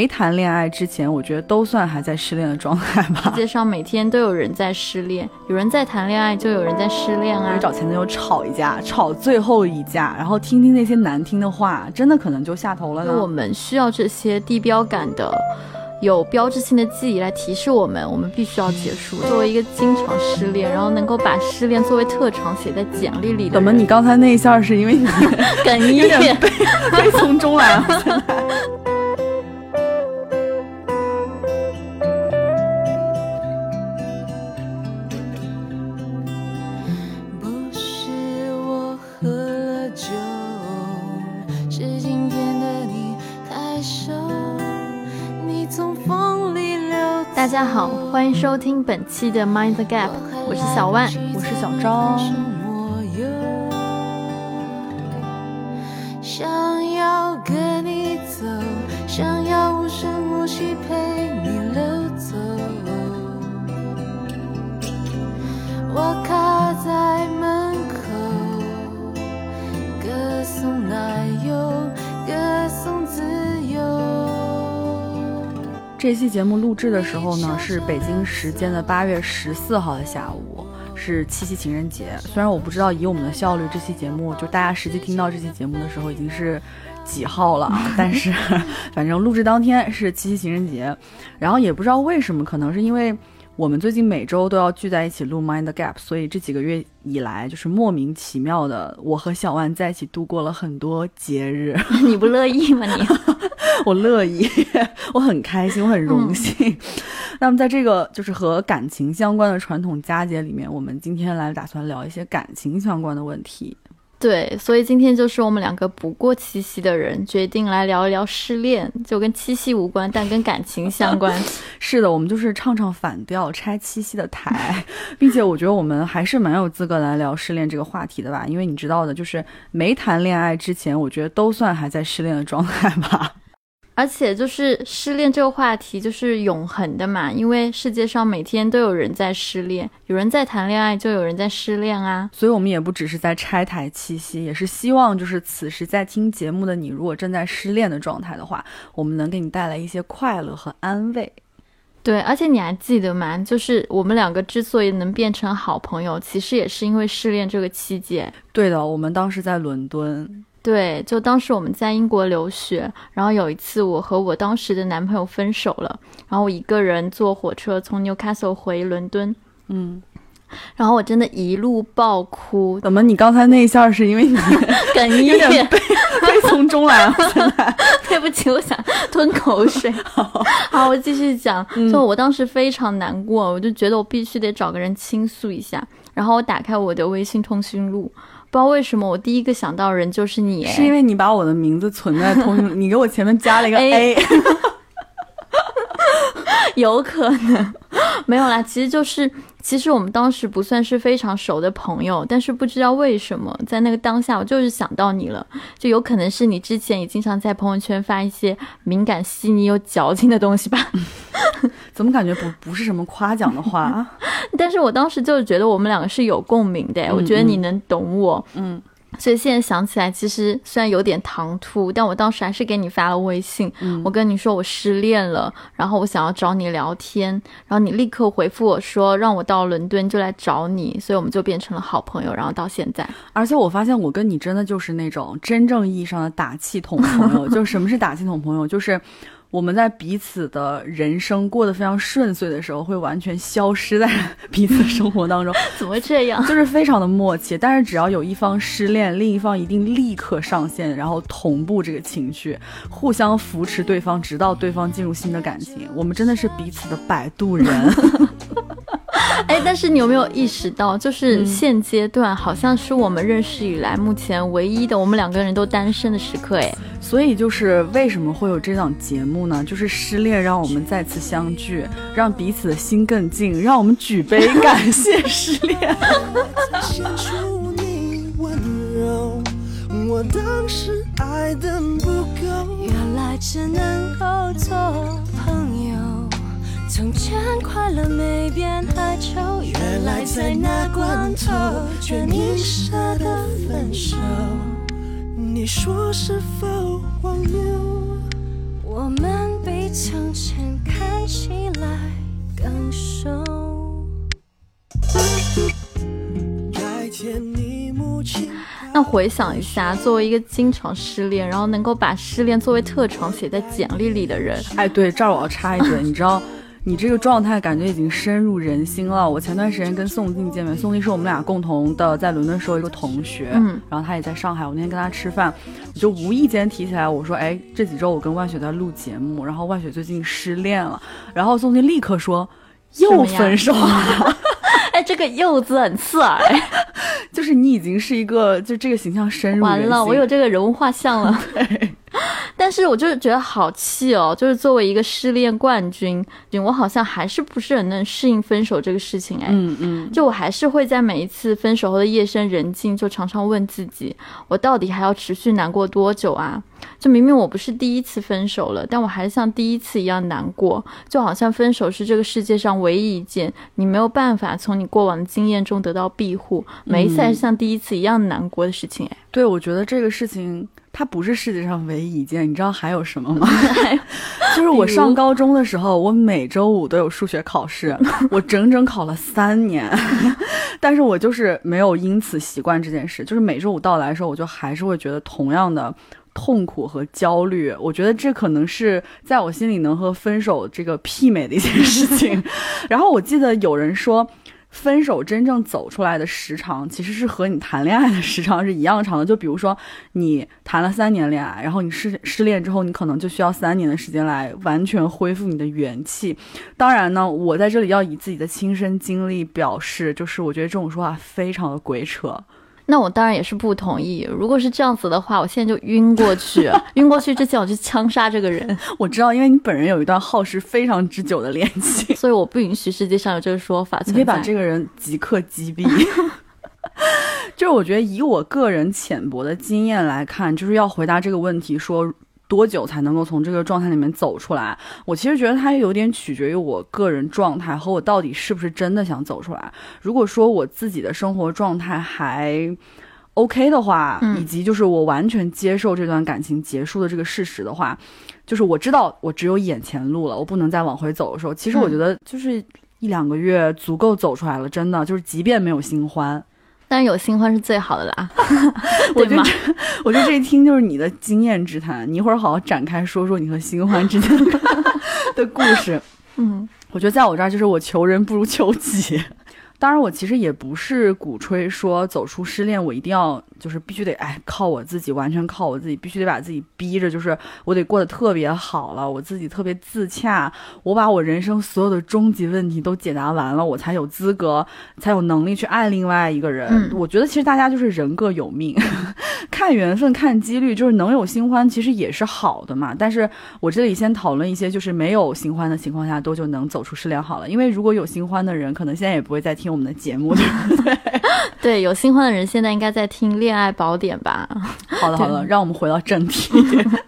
没谈恋爱之前，我觉得都算还在失恋的状态吧。世界上每天都有人在失恋，有人在谈恋爱，就有人在失恋啊。找前男友吵一架，吵最后一架，然后听听那些难听的话，真的可能就下头了呢。我们需要这些地标感的、有标志性的记忆来提示我们，我们必须要结束。作为一个经常失恋，然后能够把失恋作为特长写在简历里的，怎么你刚才那一下是因为你 哽咽，悲 从中来了？家好，欢迎收听本期的 Mind the Gap，我是小万，我是小昭。想要跟你走，想要无声无息陪这期节目录制的时候呢，是北京时间的八月十四号的下午，是七夕情人节。虽然我不知道以我们的效率，这期节目就大家实际听到这期节目的时候已经是几号了，但是反正录制当天是七夕情人节。然后也不知道为什么，可能是因为我们最近每周都要聚在一起录 Mind Gap，所以这几个月以来就是莫名其妙的，我和小万在一起度过了很多节日。你不乐意吗？你？我乐意，我很开心，我很荣幸。那么，在这个就是和感情相关的传统佳节里面，我们今天来打算聊一些感情相关的问题。对，所以今天就是我们两个不过七夕的人决定来聊一聊失恋，就跟七夕无关，但跟感情相关。是的，我们就是唱唱反调，拆七夕的台，并且我觉得我们还是蛮有资格来聊失恋这个话题的吧，因为你知道的，就是没谈恋爱之前，我觉得都算还在失恋的状态吧。而且就是失恋这个话题就是永恒的嘛，因为世界上每天都有人在失恋，有人在谈恋爱，就有人在失恋啊。所以我们也不只是在拆台七夕，也是希望就是此时在听节目的你，如果正在失恋的状态的话，我们能给你带来一些快乐和安慰。对，而且你还记得吗？就是我们两个之所以能变成好朋友，其实也是因为失恋这个期间。对的，我们当时在伦敦。对，就当时我们在英国留学，然后有一次我和我当时的男朋友分手了，然后我一个人坐火车从 Newcastle 回伦敦，嗯，然后我真的一路爆哭。怎么？你刚才那一下是因为你哽咽，悲悲从中来了？对不起，我想吞口水。好，我继续讲。就我当时非常难过，我就觉得我必须得找个人倾诉一下，然后我打开我的微信通讯录。不知道为什么，我第一个想到人就是你，是因为你把我的名字存在通讯，你给我前面加了一个 A，有可能没有啦，其实就是。其实我们当时不算是非常熟的朋友，但是不知道为什么，在那个当下，我就是想到你了。就有可能是你之前也经常在朋友圈发一些敏感、细腻又矫情的东西吧？怎么感觉不不是什么夸奖的话？但是我当时就是觉得我们两个是有共鸣的，我觉得你能懂我，嗯。所以现在想起来，其实虽然有点唐突，但我当时还是给你发了微信。我跟你说我失恋了，然后我想要找你聊天，然后你立刻回复我说让我到伦敦就来找你，所以我们就变成了好朋友，然后到现在。而且我发现我跟你真的就是那种真正意义上的打气筒朋友。就什么是打气筒朋友？就是。我们在彼此的人生过得非常顺遂的时候，会完全消失在彼此生活当中。怎么会这样？就是非常的默契。但是只要有一方失恋，另一方一定立刻上线，然后同步这个情绪，互相扶持对方，直到对方进入新的感情。我们真的是彼此的摆渡人。哎，但是你有没有意识到，就是现阶段好像是我们认识以来目前唯一的我们两个人都单身的时刻。哎，所以就是为什么会有这档节目呢？就是失恋让我们再次相聚，让彼此的心更近，让我们举杯 感谢失恋。从前快乐没变太久，原来在那关头却你舍得分手。你说是否荒谬？我们比从前看起来更熟。改天你母亲那回想一下，作为一个经常失恋，然后能够把失恋作为特长写在简历里的人，哎，对，这儿我要插一嘴，你知道，你这个状态感觉已经深入人心了。我前段时间跟宋静见面，宋静是我们俩共同的在伦敦时候一个同学，嗯，然后他也在上海。我那天跟他吃饭，我就无意间提起来，我说，哎，这几周我跟万雪在录节目，然后万雪最近失恋了，然后宋静立刻说，又分手了。哎，这个“又”字很刺耳，哎 就是你已经是一个，就这个形象深入人心。完了，我有这个人物画像了。但是我就是觉得好气哦，就是作为一个失恋冠军，我好像还是不是很能适应分手这个事情哎。嗯嗯，就我还是会在每一次分手后的夜深人静，就常常问自己，我到底还要持续难过多久啊？就明明我不是第一次分手了，但我还是像第一次一样难过，就好像分手是这个世界上唯一一件你没有办法从你过往的经验中得到庇护，每一次还是像第一次一样难过的事情哎。对，我觉得这个事情它不是世界上唯一一件，你知道还有什么吗？就是我上高中的时候，我每周五都有数学考试，我整整考了三年，但是我就是没有因此习惯这件事，就是每周五到来的时候，我就还是会觉得同样的。痛苦和焦虑，我觉得这可能是在我心里能和分手这个媲美的一件事情。然后我记得有人说，分手真正走出来的时长，其实是和你谈恋爱的时长是一样长的。就比如说，你谈了三年恋爱，然后你失失恋之后，你可能就需要三年的时间来完全恢复你的元气。当然呢，我在这里要以自己的亲身经历表示，就是我觉得这种说法非常的鬼扯。那我当然也是不同意。如果是这样子的话，我现在就晕过去，晕过去之前我就枪杀这个人。我知道，因为你本人有一段耗时非常之久的恋情，所以我不允许世界上有这个说法存在。你可以把这个人即刻击毙。就是我觉得以我个人浅薄的经验来看，就是要回答这个问题，说多久才能够从这个状态里面走出来？我其实觉得它有点取决于我个人状态和我到底是不是真的想走出来。如果说我自己的生活状态还 OK 的话，嗯以及就是我完全接受这段感情结束的这个事实的话，就是我知道我只有眼前路了，我不能再往回走的时候，其实我觉得就是一两个月足够走出来了，真的就是即便没有新欢。当然有新欢是最好的啦？我觉得这，我觉得这一听就是你的经验之谈。你一会儿好好展开说说你和新欢之间的 的故事。嗯，我觉得在我这儿就是我求人不如求己。当然，我其实也不是鼓吹说走出失恋，我一定要就是必须得哎靠我自己，完全靠我自己，必须得把自己逼着，就是我得过得特别好了，我自己特别自洽，我把我人生所有的终极问题都解答完了，我才有资格，才有能力去爱另外一个人。嗯我觉得其实大家就是人各有命，看缘分，看几率，就是能有新欢其实也是好的嘛。但是我这里先讨论一些，就是没有新欢的情况下多久能走出失恋好了，因为如果有新欢的人，可能现在也不会再听我们的节目，对不对？对，有新欢的人现在应该在听《恋爱宝典》吧？好的，好的，让我们回到正题。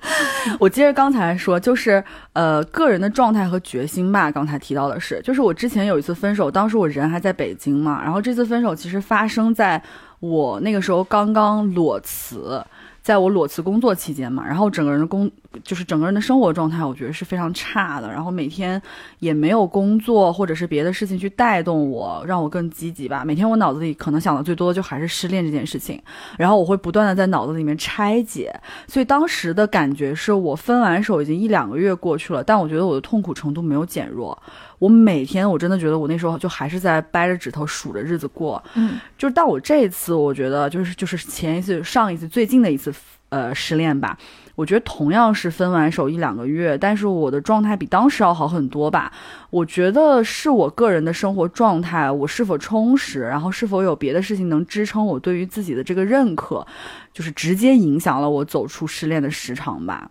我接着刚才说，就是呃，个人的状态和决心吧。刚才提到的是，就是我之前有一次分手，当时我人还在北京嘛，然后这次分手其实发生在我那个时候刚刚裸辞。在我裸辞工作期间嘛，然后整个人的工就是整个人的生活状态，我觉得是非常差的。然后每天也没有工作或者是别的事情去带动我，让我更积极吧。每天我脑子里可能想的最多的就还是失恋这件事情，然后我会不断的在脑子里面拆解。所以当时的感觉是我分完手已经一两个月过去了，但我觉得我的痛苦程度没有减弱。我每天我真的觉得我那时候就还是在掰着指头数着日子过，嗯，就是但我这一次我觉得就是就是前一次上一次最近的一次呃失恋吧，我觉得同样是分完手一两个月，但是我的状态比当时要好很多吧。我觉得是我个人的生活状态，我是否充实，然后是否有别的事情能支撑我对于自己的这个认可，就是直接影响了我走出失恋的时长吧。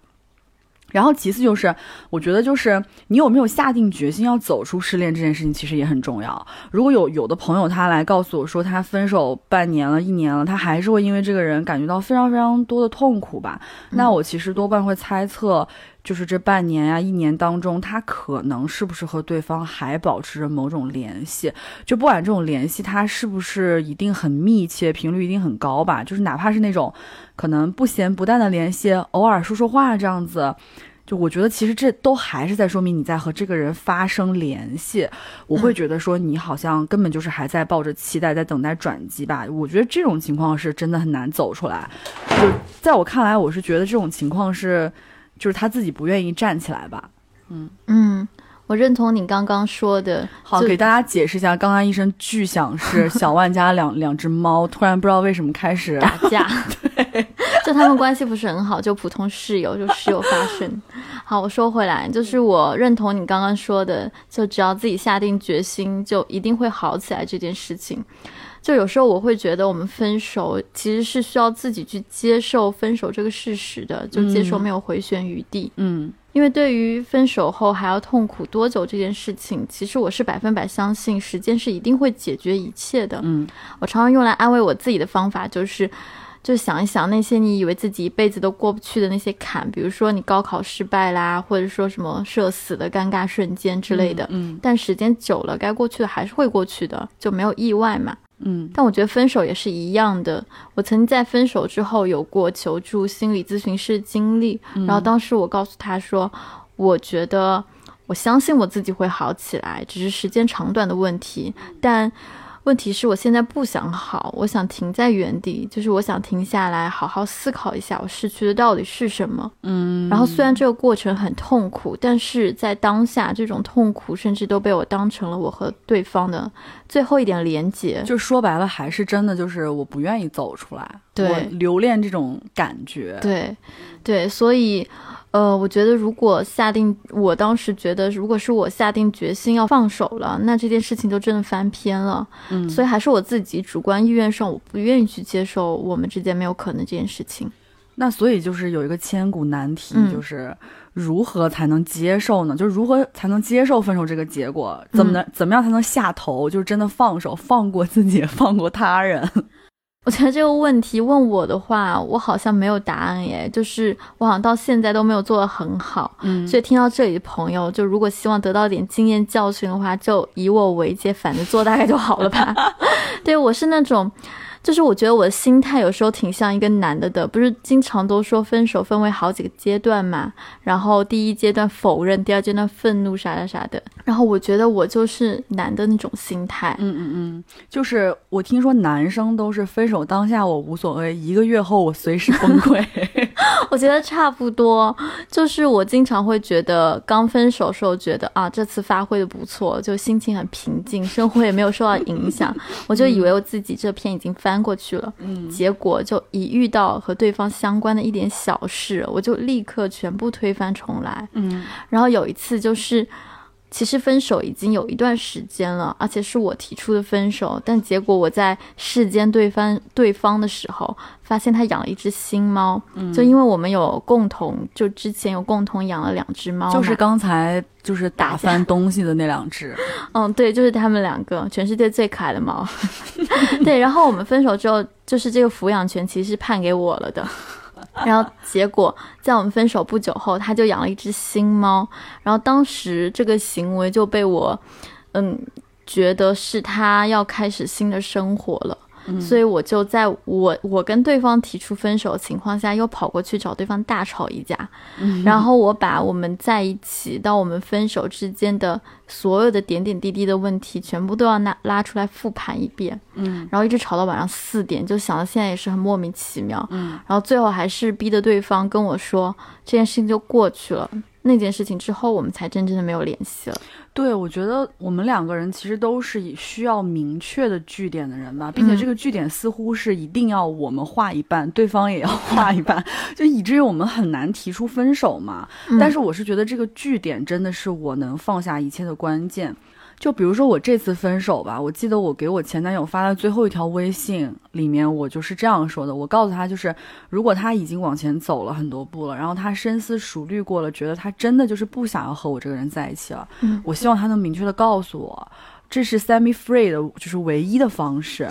然后其次就是，我觉得就是你有没有下定决心要走出失恋这件事情，其实也很重要。如果有有的朋友他来告诉我说他分手半年了、一年了，他还是会因为这个人感觉到非常非常多的痛苦吧，那我其实多半会猜测，就是这半年呀、一年当中，他可能是不是和对方还保持着某种联系，就不管这种联系他是不是一定很密切、频率一定很高吧，就是哪怕是那种可能不咸不淡的联系，偶尔说说话这样子。就我觉得其实这都还是在说明你在和这个人发生联系。我会觉得说你好像根本就是还在抱着期待，在等待转机吧。我觉得这种情况是真的很难走出来。就在我看来，我是觉得这种情况是，就是他自己不愿意站起来吧。嗯嗯，我认同你刚刚说的。好，给大家解释一下，刚刚一声巨响是 小万家两两只猫突然不知道为什么开始打架，对就他们关系不是很好，就普通室友，就室友发生。好，我说回来，就是我认同你刚刚说的，就只要自己下定决心，就一定会好起来这件事情。就有时候我会觉得，我们分手其实是需要自己去接受分手这个事实的，就接受嗯没有回旋余地。嗯因为对于分手后还要痛苦多久这件事情，其实我是百分百相信时间是一定会解决一切的。嗯我常常用来安慰我自己的方法就是，就想一想那些你以为自己一辈子都过不去的那些坎，比如说你高考失败啦，或者说什么社死的尴尬瞬间之类的。嗯但时间久了，该过去的还是会过去的，就没有意外嘛。嗯但我觉得分手也是一样的。我曾经在分手之后有过求助心理咨询师的经历，然后当时我告诉他说，我觉得我相信我自己会好起来，只是时间长短的问题。但问题是我现在不想好，我想停在原地，就是我想停下来，好好思考一下我失去的到底是什么。嗯，然后虽然这个过程很痛苦，但是在当下，这种痛苦甚至都被我当成了我和对方的最后一点连结。就说白了，还是真的就是我不愿意走出来，对我留恋这种感觉。对，对，所以，呃，我觉得如果下定，我当时觉得，如果是我下定决心要放手了，那这件事情就真的翻篇了。嗯，所以还是我自己主观意愿上，我不愿意去接受我们之间没有可能这件事情。那所以就是有一个千古难题，嗯就是如何才能接受呢？就是如何才能接受分手这个结果？怎么能、怎么样才能下头？就是真的放手，放过自己，放过他人。我觉得这个问题问我的话，我好像没有答案耶，就是我好像到现在都没有做得很好。嗯所以听到这里的朋友，就如果希望得到点经验教训的话，就以我为戒，反着做大概就好了吧。对我是那种，就是我觉得我的心态有时候挺像一个男的的，不是经常都说分手分为好几个阶段嘛，然后第一阶段否认，第二阶段愤怒啥啥啥的，然后我觉得我就是男的那种心态。嗯嗯嗯，就是我听说男生都是分手当下我无所谓，一个月后我随时崩溃。我觉得差不多，就是我经常会觉得刚分手时候觉得啊，这次发挥的不错，就心情很平静，生活也没有受到影响，我就以为我自己这篇已经翻过去了。嗯结果就一遇到和对方相关的一点小事，我就立刻全部推翻重来。嗯然后有一次就是，其实分手已经有一段时间了，而且是我提出的分手，但结果我在世间对方对方的时候，发现他养了一只新猫，嗯就因为我们有共同，就之前有共同养了两只猫，就是刚才就是打翻东西的那两只。嗯，对，就是他们两个，全世界最可爱的猫。对，然后我们分手之后，就是这个抚养权其实是判给我了的。然后结果在我们分手不久后，他就养了一只新猫。然后当时这个行为就被我，嗯，觉得是他要开始新的生活了。所以我就在我我跟对方提出分手的情况下，又跑过去找对方大吵一架，然后我把我们在一起到我们分手之间的所有的点点滴滴的问题，全部都要拿拉出来复盘一遍，嗯。然后一直吵到晚上四点，就想到现在也是很莫名其妙，嗯。然后最后还是逼得对方跟我说这件事情就过去了。那件事情之后，我们才真正的没有联系了。对，我觉得我们两个人其实都是以需要明确的据点的人吧，并且嗯这个据点似乎是一定要我们画一半，对方也要画一半，就以至于我们很难提出分手嘛。嗯但是我是觉得这个据点真的是我能放下一切的关键。就比如说我这次分手吧，我记得我给我前男友发的最后一条微信里面，我就是这样说的。我告诉他，就是如果他已经往前走了很多步了，然后他深思熟虑过了，觉得他真的就是不想要和我这个人在一起了，嗯我希望他能明确的告诉我，这是 set me free 的，就是唯一的方式。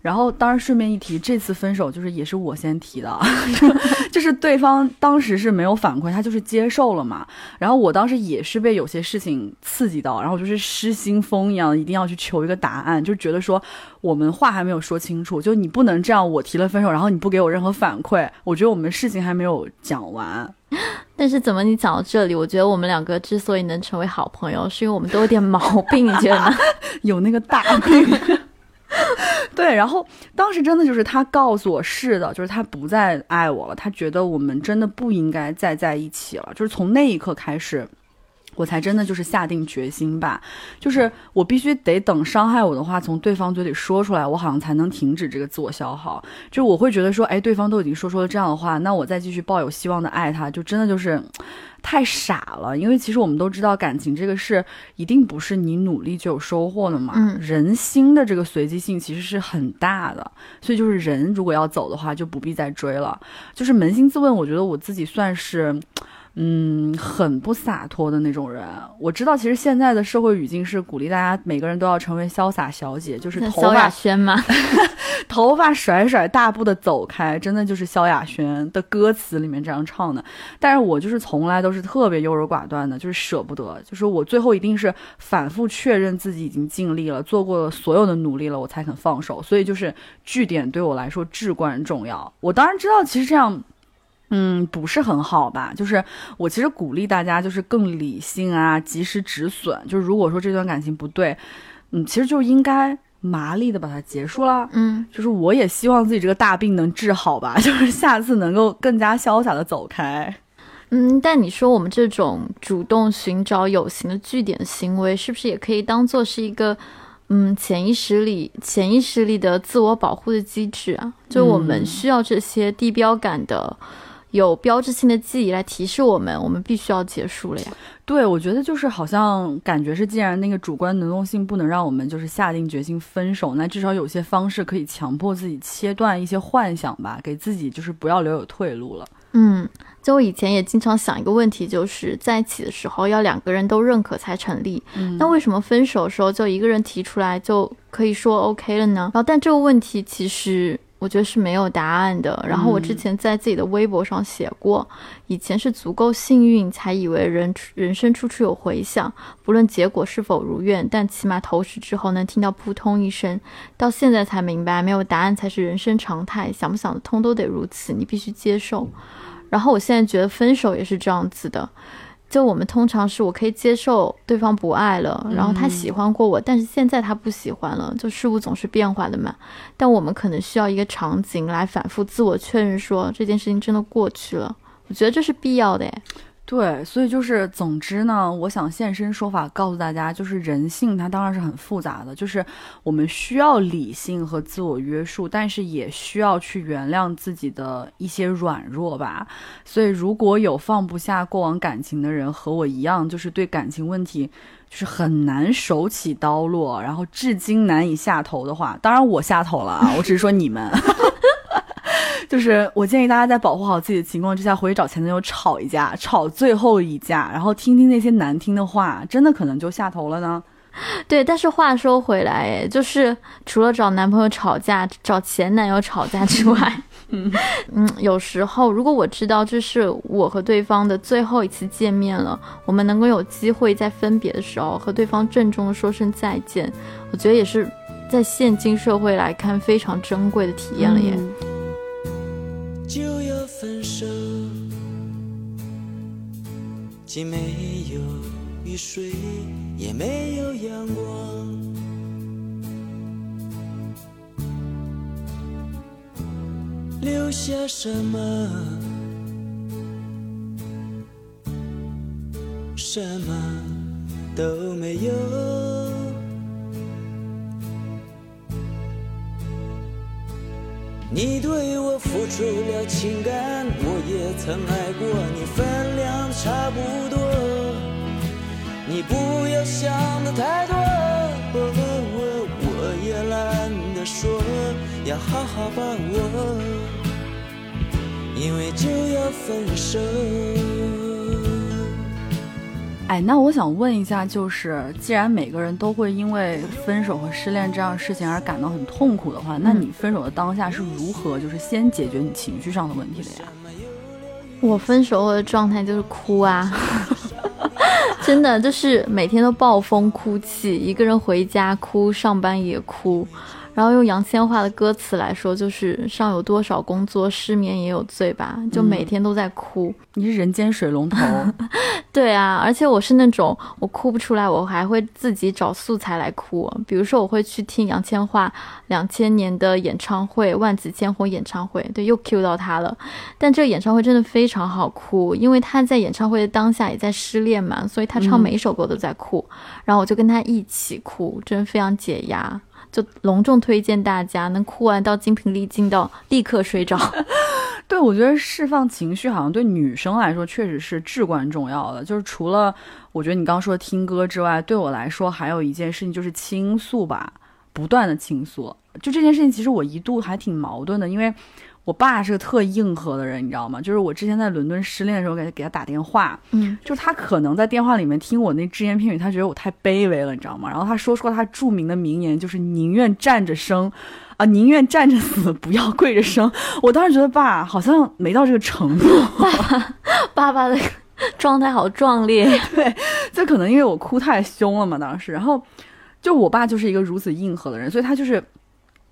然后，当然顺便一提，这次分手就是也是我先提的，就是对方当时是没有反馈，他就是接受了嘛。然后我当时也是被有些事情刺激到，然后就是失心疯一样，一定要去求一个答案，就觉得说我们话还没有说清楚，就你不能这样，我提了分手，然后你不给我任何反馈，我觉得我们事情还没有讲完。但是怎么你讲到这里，我觉得我们两个之所以能成为好朋友，是因为我们都有点毛病，你觉得呢？有那个大病。对，然后当时真的就是他告诉我是的，就是他不再爱我了，他觉得我们真的不应该再在一起了，就是从那一刻开始。我才真的就是下定决心吧，就是我必须得等伤害我的话从对方嘴里说出来，我好像才能停止这个自我消耗。就我会觉得说，哎，对方都已经说出了这样的话，那我再继续抱有希望的爱他，就真的就是太傻了。因为其实我们都知道，感情这个事一定不是你努力就有收获的嘛。嗯人心的这个随机性其实是很大的，所以就是人如果要走的话，就不必再追了。就是扪心自问，我觉得我自己算是。嗯，很不洒脱的那种人。我知道，其实现在的社会语境是鼓励大家每个人都要成为潇洒小姐，就是头发轩吗？头发甩甩，大步的走开，真的就是萧亚轩的歌词里面这样唱的。但是我就是从来都是特别优柔寡断的，就是舍不得，就是我最后一定是反复确认自己已经尽力了，做过了所有的努力了，我才肯放手。所以就是据点对我来说至关重要。我当然知道，其实这样。嗯，不是很好吧？就是我其实鼓励大家，就是更理性啊，及时止损。就是如果说这段感情不对，嗯，其实就应该麻利的把它结束了。嗯，就是我也希望自己这个大病能治好吧，就是下次能够更加潇洒的走开。嗯，但你说我们这种主动寻找有形的据点行为，是不是也可以当做是一个，嗯，潜意识里潜意识里的自我保护的机制啊？就我们嗯需要这些地标感的、有标志性的记忆来提示我们，我们必须要结束了呀。对，我觉得就是好像感觉是，既然那个主观能动性不能让我们就是下定决心分手，那至少有些方式可以强迫自己切断一些幻想吧，给自己就是不要留有退路了。嗯，就我以前也经常想一个问题，就是在一起的时候要两个人都认可才成立。嗯那为什么分手的时候就一个人提出来就可以说 OK 了呢？然后，但这个问题其实我觉得是没有答案的。然后我之前在自己的微博上写过，以前是足够幸运才以为人人生处处有回响，不论结果是否如愿，但起码投食之后能听到扑通一声。到现在才明白，没有答案才是人生常态，想不想得通都得如此，你必须接受。然后我现在觉得分手也是这样子的，就我们通常是我可以接受对方不爱了，然后他喜欢过我，但是现在他不喜欢了，就事物总是变化的嘛。但我们可能需要一个场景来反复自我确认说这件事情真的过去了，我觉得这是必要的诶。对，所以就是，总之呢，我想现身说法告诉大家，就是人性它当然是很复杂的，就是我们需要理性和自我约束，但是也需要去原谅自己的一些软弱吧。所以，如果有放不下过往感情的人和我一样，就是对感情问题就是很难手起刀落，然后至今难以下头的话，当然我下头了啊，我只是说你们。就是我建议大家在保护好自己的情况之下，回去找前男友吵一架，吵最后一架，然后听听那些难听的话，真的可能就下头了呢。对，但是话说回来，诶，就是除了找男朋友吵架、找前男友吵架之外，嗯有时候如果我知道这是我和对方的最后一次见面了，我们能够有机会在分别的时候和对方郑重的说声再见，我觉得也是在现今社会来看非常珍贵的体验了耶。嗯既没有雨水，也没有阳光。留下什么？什么都没有。你对我付出了情感，我也曾爱过你，分量差不多。你不要想的太多，我我也懒得说，要好好把握，因为就要分手。哎，那我想问一下，就是既然每个人都会因为分手和失恋这样的事情而感到很痛苦的话，那你分手的当下是如何就是先解决你情绪上的问题的呀？我分手后的状态就是哭啊，真的就是每天都暴风哭泣，一个人回家哭，上班也哭。然后用杨千嬅的歌词来说，就是上有多少工作，失眠也有罪吧，就每天都在哭。你是人间水龙头，对啊，而且我是那种我哭不出来，我还会自己找素材来哭。比如说，我会去听杨千嬅两千年的演唱会《万紫千红》演唱会，对，又 Q 到她了。但这个演唱会真的非常好哭，因为她在演唱会的当下也在失恋嘛，所以她唱每一首歌都在哭，然后我就跟她一起哭，真的非常解压。就隆重推荐大家，能哭完到精疲力尽到立刻睡着。对，我觉得释放情绪好像对女生来说确实是至关重要的。就是除了我觉得你刚刚说的听歌之外，对我来说还有一件事情就是倾诉吧，不断的倾诉。就这件事情，其实我一度还挺矛盾的，因为。我爸是个特硬核的人，你知道吗？就是我之前在伦敦失恋的时候，给给他打电话，嗯，就是他可能在电话里面听我那只言片语，他觉得我太卑微了，你知道吗？然后他说出他著名的名言，就是宁愿站着生，啊，宁愿站着死，不要跪着生。我当时觉得爸好像没到这个程度，爸爸的状态好壮烈，对，就可能因为我哭太凶了嘛，当时，然后就我爸就是一个如此硬核的人，所以他就是。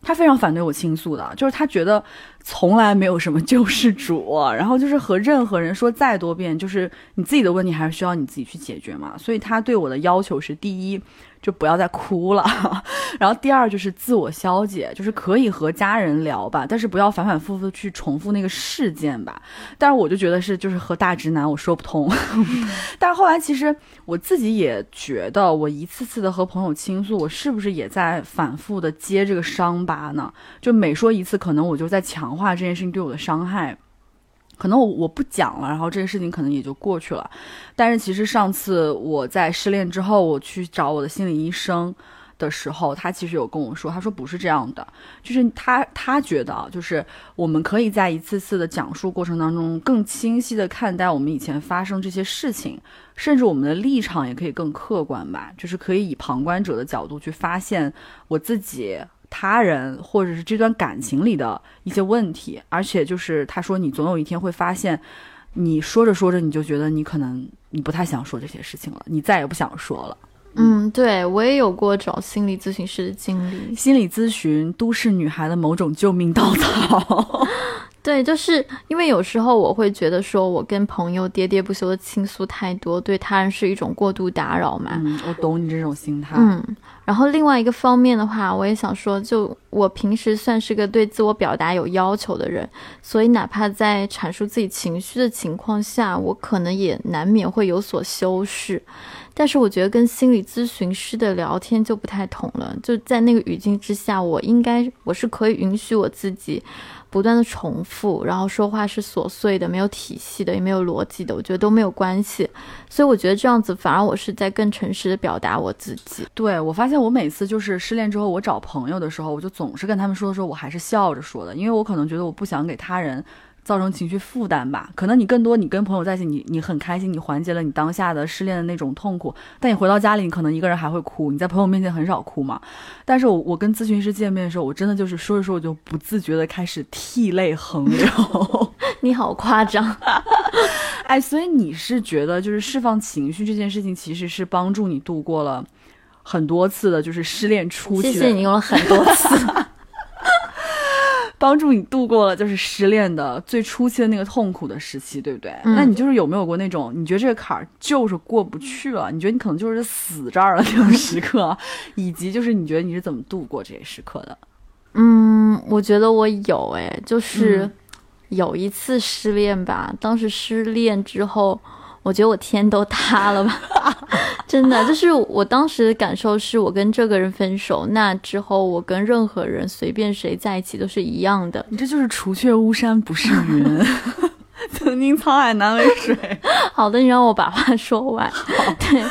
他非常反对我倾诉的，就是他觉得从来没有什么救世主，然后就是和任何人说再多遍，就是你自己的问题还是需要你自己去解决嘛。所以他对我的要求是：第一。就不要再哭了，然后第二就是自我消解，就是可以和家人聊吧，但是不要反反复复去重复那个事件吧。但是我就觉得是就是和大直男我说不通，但是后来其实我自己也觉得，我一次次的和朋友倾诉，我是不是也在反复的接这个伤疤呢？就每说一次，可能我就在强化这件事情对我的伤害。可能我我不讲了，然后这个事情可能也就过去了。但是其实上次我在失恋之后，我去找我的心理医生的时候，他其实有跟我说，他说不是这样的，就是他他觉得啊就是我们可以在一次次的讲述过程当中，更清晰的看待我们以前发生这些事情，甚至我们的立场也可以更客观吧，就是可以以旁观者的角度去发现我自己。他人或者是这段感情里的一些问题，而且就是他说你总有一天会发现，你说着说着你就觉得你可能你不太想说这些事情了，你再也不想说了。嗯，对我也有过找心理咨询师的经历，心理咨询都市女孩的某种救命稻草。对，就是因为有时候我会觉得说我跟朋友喋喋不休的倾诉太多，对他人是一种过度打扰嘛。嗯，我懂你这种心态。嗯。然后另外一个方面的话，我也想说，就我平时算是个对自我表达有要求的人，所以哪怕在阐述自己情绪的情况下，我可能也难免会有所修饰。但是我觉得跟心理咨询师的聊天就不太同了，就在那个语境之下，我应该我是可以允许我自己。不断的重复，然后说话是琐碎的，没有体系的，也没有逻辑的，我觉得都没有关系。所以我觉得这样子反而我是在更诚实的表达我自己。对我发现我每次就是失恋之后，我找朋友的时候，我就总是跟他们说的时候，我还是笑着说的，因为我可能觉得我不想给他人。造成情绪负担吧，可能你更多你跟朋友在一起，你你很开心，你缓解了你当下的失恋的那种痛苦，但你回到家里，你可能一个人还会哭。你在朋友面前很少哭嘛，但是我我跟咨询师见面的时候，我真的就是说着说，我就不自觉的开始涕泪横流。你好夸张，哎，所以你是觉得就是释放情绪这件事情，其实是帮助你度过了很多次的，就是失恋初期。谢谢你用了很多次。帮助你度过了就是失恋的最初期的那个痛苦的时期，对不对？那你就是有没有过那种你觉得这个坎儿就是过不去了，你觉得你可能就是死这儿了那种时刻，以及就是你觉得你是怎么度过这些时刻的？嗯，我觉得我有哎，就是有一次失恋吧，当时失恋之后。我觉得我天都塌了吧，真的，就是我当时的感受是，我跟这个人分手，那之后我跟任何人随便谁在一起都是一样的。你这就是除却巫山不是云，曾经沧海难为水。好的，你让我把话说完。对，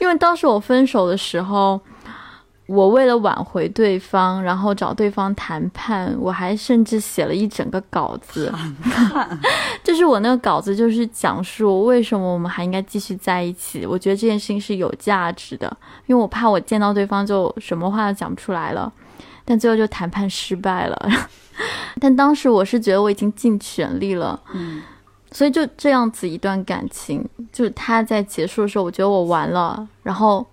因为当时我分手的时候。我为了挽回对方，然后找对方谈判，我还甚至写了一整个稿子。就是我那个稿子，就是讲述为什么我们还应该继续在一起。我觉得这件事情是有价值的，因为我怕我见到对方就什么话都讲不出来了。但最后就谈判失败了。但当时我是觉得我已经尽全力了，嗯，所以就这样子一段感情，就是他在结束的时候，我觉得我完了，然后。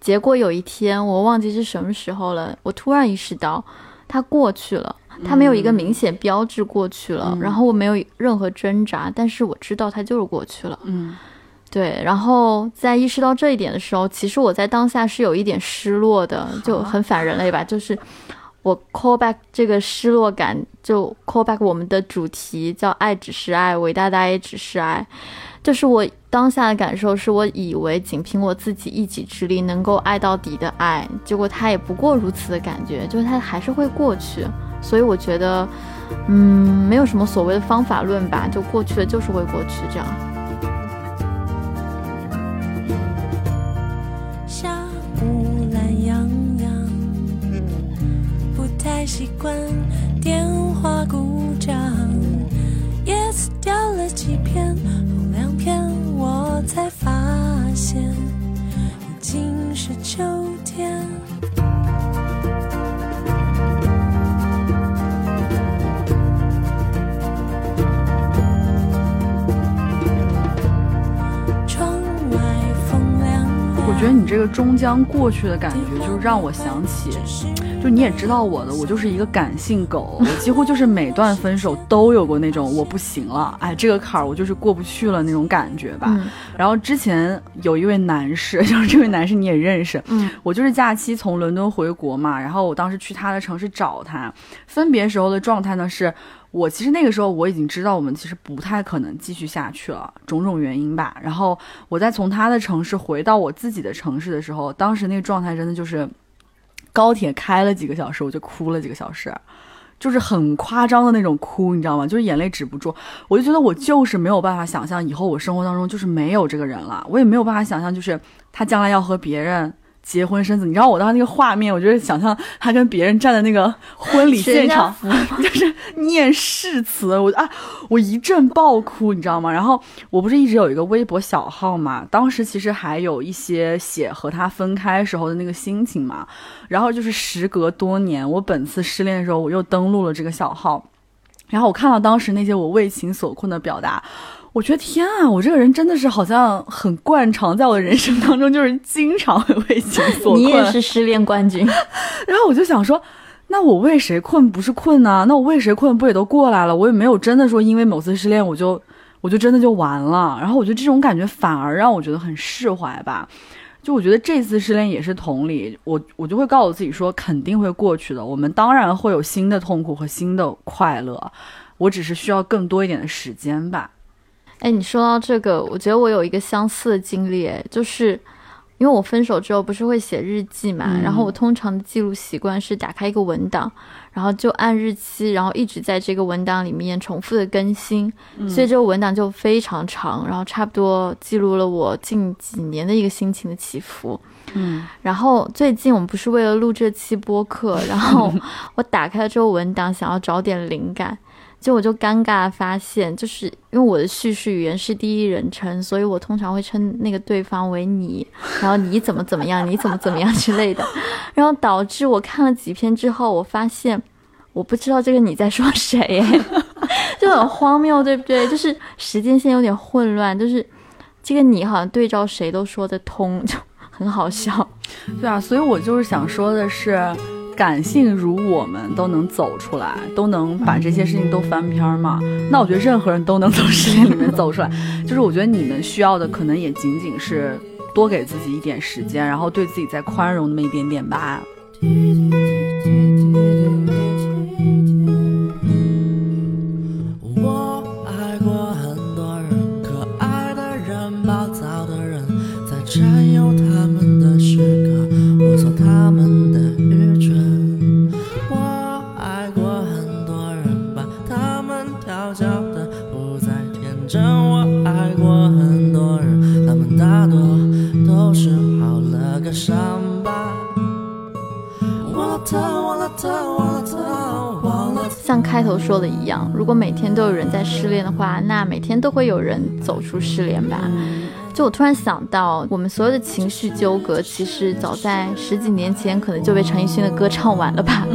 结果有一天，我忘记是什么时候了。我突然意识到，它过去了，它没有一个明显标志过去了，嗯然后我没有任何挣扎，但是我知道它就是过去了。嗯对，然后在意识到这一点的时候，其实我在当下是有一点失落的，就很反人类吧，就是我 call back 这个失落感，就 call back 我们的主题叫“爱只是爱，伟大的爱也只是爱”，就是我当下的感受是我以为仅凭我自己一己之力能够爱到底的爱，结果它也不过如此的感觉，就是它还是会过去，所以我觉得，嗯，没有什么所谓的方法论吧，就过去了就是会过去这样。下午懒洋洋，不太习惯电话觉得你这个终将过去的感觉，就是让我想起，就你也知道我的，我就是一个感性狗，我几乎就是每段分手都有过那种我不行了，哎，这个坎儿我就是过不去了那种感觉吧。嗯然后之前有一位男士，就是这位男士你也认识，嗯我就是假期从伦敦回国嘛，然后我当时去他的城市找他，分别时候的状态呢是。我其实那个时候我已经知道我们其实不太可能继续下去了，种种原因吧。然后我再从他的城市回到我自己的城市的时候，当时那个状态真的就是高铁开了几个小时，我就哭了几个小时，就是很夸张的那种哭，你知道吗？就是眼泪止不住。我就觉得我就是没有办法想象以后我生活当中就是没有这个人了，我也没有办法想象就是他将来要和别人。结婚生子，你知道我当时那个画面，我就是想象他跟别人站在那个婚礼现场，就是念誓词，我啊，我一阵爆哭，你知道吗？然后我不是一直有一个微博小号嘛，当时其实还有一些写和他分开时候的那个心情嘛，然后就是时隔多年，我本次失恋的时候，我又登录了这个小号，然后我看到当时那些我为情所困的表达。我觉得天啊，我这个人真的是好像很惯常，在我的人生当中就是经常会为情所困。你也是失恋冠军，然后我就想说，那我为谁困不是困呢？那我为谁困不也都过来了？我也没有真的说因为某次失恋我就我就真的就完了。然后我觉得这种感觉反而让我觉得很释怀吧。就我觉得这次失恋也是同理，我我就会告诉自己说肯定会过去的。我们当然会有新的痛苦和新的快乐，我只是需要更多一点的时间吧。哎，你说到这个，我觉得我有一个相似的经历，哎，就是因为我分手之后不是会写日记嘛，嗯然后我通常的记录习惯是打开一个文档，然后就按日期，然后一直在这个文档里面重复的更新，所以这个文档就非常长，然后差不多记录了我近几年的一个心情的起伏。嗯然后最近我们不是为了录这期播客，然后 我打开了这个文档，想要找点灵感。就我就尴尬发现，就是因为我的叙事语言是第一人称，所以我通常会称那个对方为你，然后你怎么怎么样，你怎么怎么样之类的，然后导致我看了几篇之后，我发现我不知道这个你在说谁，就很荒谬，对不对？就是时间线有点混乱，就是这个你好像对照谁都说得通，就很好笑。对啊，所以我就是想说的是，感性如我们都能走出来，都能把这些事情都翻篇嘛。那我觉得任何人都能从事情里面走出来。就是我觉得你们需要的可能也仅仅是多给自己一点时间，然后对自己再宽容那么一点点吧。天都有人在失恋的话，那每天都会有人走出失恋吧。就我突然想到，我们所有的情绪纠葛，其实早在十几年前可能就被陈奕迅的歌唱完了吧。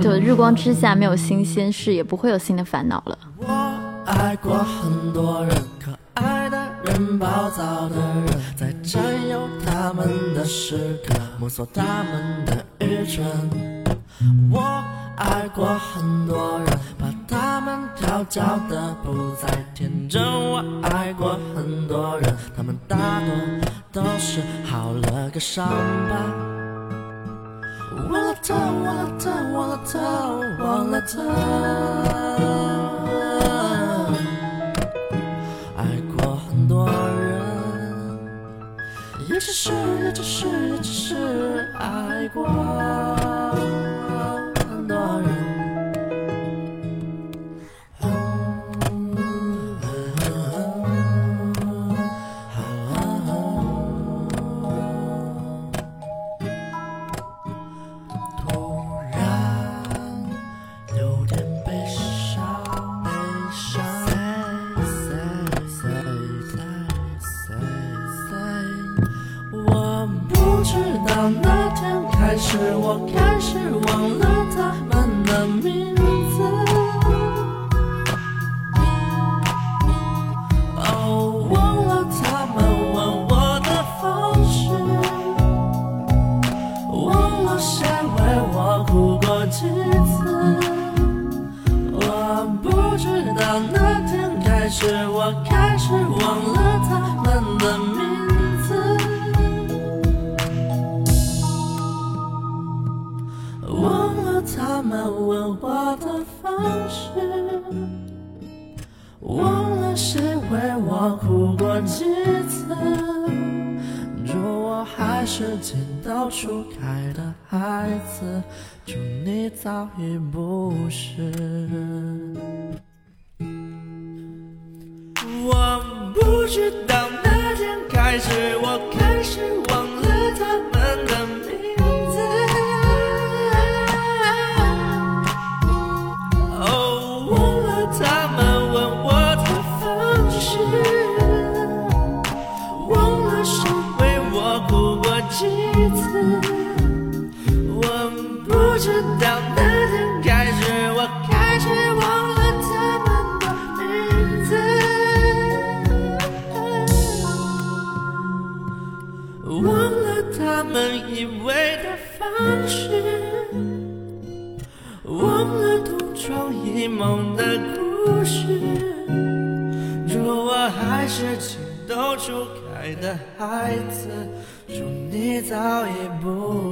就日光之下没有新鲜事，也不会有新的烦恼了。我爱过很多人，可爱的人，暴躁的人，在占有他们的时刻，摸索他们的愚蠢。我爱过很多人，把他们调教的不再天真。我爱过很多人，他们大多都是好了个伤疤。忘了他，忘了他，忘了他，忘了他。爱过很多人，也只是，也只是，只是爱过。是我开始忘了走开的孩子祝你早已不